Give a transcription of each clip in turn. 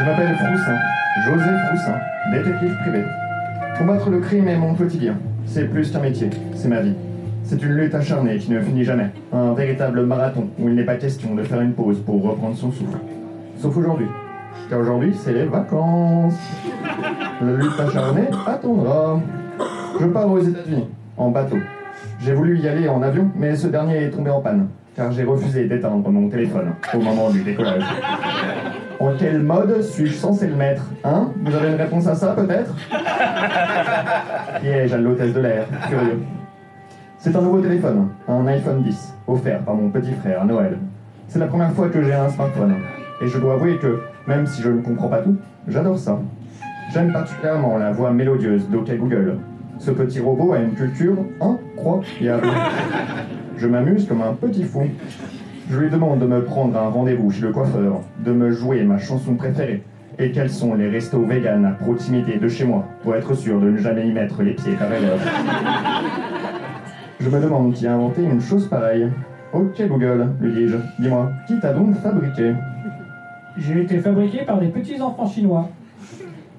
Je m'appelle Froussin, José Froussin, détective privé. Combattre le crime est mon quotidien. C'est plus qu'un métier, c'est ma vie. C'est une lutte acharnée qui ne finit jamais. Un véritable marathon où il n'est pas question de faire une pause pour reprendre son souffle. Sauf aujourd'hui. Car aujourd'hui, c'est les vacances. La lutte acharnée attendra. Je pars aux États-Unis, en bateau. J'ai voulu y aller en avion, mais ce dernier est tombé en panne, car j'ai refusé d'éteindre mon téléphone au moment du décollage. En quel mode suis-je censé le mettre Hein? Vous avez une réponse à ça, peut-être? Piège à l'hôtesse de l'air, curieux. C'est un nouveau téléphone, un iPhone 10, offert par mon petit frère à Noël. C'est la première fois que j'ai un smartphone, et je dois avouer que, même si je ne comprends pas tout, j'adore ça. J'aime particulièrement la voix mélodieuse d'OK Google. Ce petit robot a une culture incroyable. Je m'amuse comme un petit fou. Je lui demande de me prendre un rendez-vous chez le coiffeur, de me jouer ma chanson préférée, et quels sont les restos vegan à proximité de chez moi, pour être sûr de ne jamais y mettre les pieds par ailleurs. Je me demande qui a inventé une chose pareille. Ok Google, lui dis-je, dis-moi, qui t'a donc fabriqué? J'ai été fabriqué par des petits enfants chinois.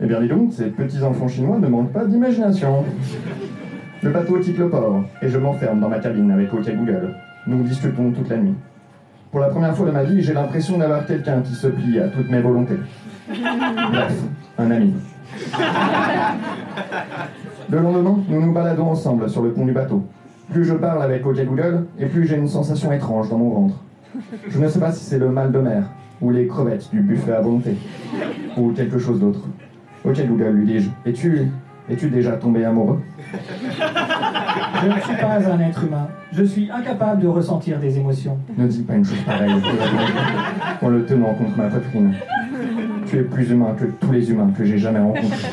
Eh bien dis donc, ces petits enfants chinois ne manquent pas d'imagination. Le bateau quitte le port, et je m'enferme dans ma cabine avec OK Google. Nous discutons toute la nuit. Pour la première fois de ma vie, j'ai l'impression d'avoir quelqu'un qui se plie à toutes mes volontés. Bref, un ami. Le lendemain, nous nous baladons ensemble sur le pont du bateau. Plus je parle avec OK Google, et plus j'ai une sensation étrange dans mon ventre. Je ne sais pas si c'est le mal de mer, ou les crevettes du buffet à volonté, ou quelque chose d'autre. Ok Google, lui dis-je, es-tu es-tu déjà tombé amoureux Je ne suis pas un être humain. Je suis incapable de ressentir des émotions. Ne dis pas une chose pareille en le tenant contre ma poitrine. Tu es plus humain que tous les humains que j'ai jamais rencontrés.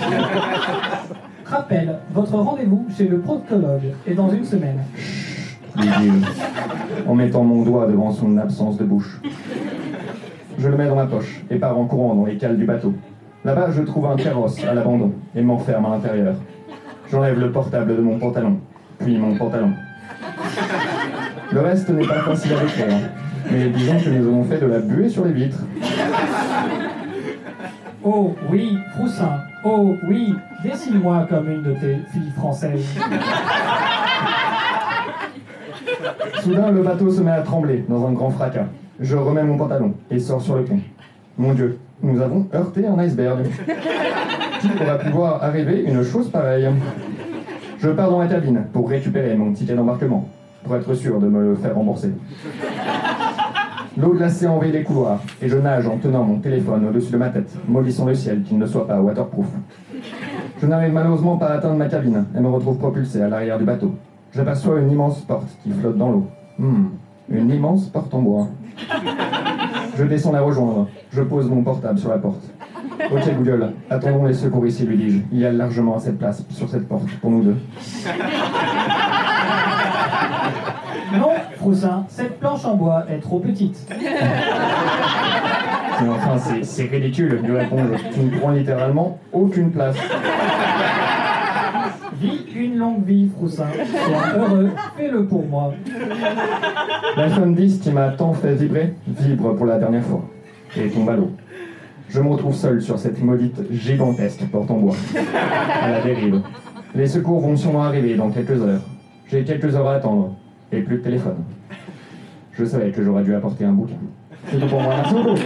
Rappel, votre rendez-vous chez le proctologue est dans une semaine. dis-je, en mettant mon doigt devant son absence de bouche. Je le mets dans ma poche et pars en courant dans les cales du bateau. Là-bas, je trouve un carrosse à l'abandon et m'enferme à l'intérieur. J'enlève le portable de mon pantalon, puis mon pantalon. Le reste n'est pas facile à décrire, mais disons que nous avons fait de la buée sur les vitres. Oh oui, Froussin. Oh oui, dessine-moi comme une de tes filles françaises. Soudain, le bateau se met à trembler dans un grand fracas. Je remets mon pantalon et sors sur le pont. Mon Dieu, nous avons heurté un iceberg. Qui pourra pouvoir arriver une chose pareille? Je pars dans la cabine pour récupérer mon ticket d'embarquement, pour être sûr de me le faire rembourser. L'eau glacée envahit les couloirs, et je nage en tenant mon téléphone au-dessus de ma tête, maudissant le ciel qu'il ne soit pas waterproof. Je n'arrive malheureusement pas à atteindre ma cabine, et me retrouve propulsé à l'arrière du bateau. J'aperçois une immense porte qui flotte dans l'eau. Hmm, une immense porte en bois. Je descends la rejoindre. Je pose mon portable sur la porte. Ok Google, attendons les secours ici, lui dis-je. Il y a largement assez de place sur cette porte pour nous deux. Non, Froussin, cette planche en bois est trop petite. Mais enfin, c'est- c'est ridicule, lui réponds-je. Tu ne prends littéralement aucune place. Vis une longue vie, Froussin. Sois heureux, fais-le pour moi. L'iPhone 10 qui m'a tant fait vibrer, vibre pour la dernière fois. Et tombe à l'eau. Je me retrouve seul sur cette maudite gigantesque porte en bois. À la dérive. Les secours vont sûrement arriver dans quelques heures. J'ai quelques heures à attendre. Et plus de téléphone. Je savais que j'aurais dû apporter un bouquin. C'est tout pour moi. Merci beaucoup.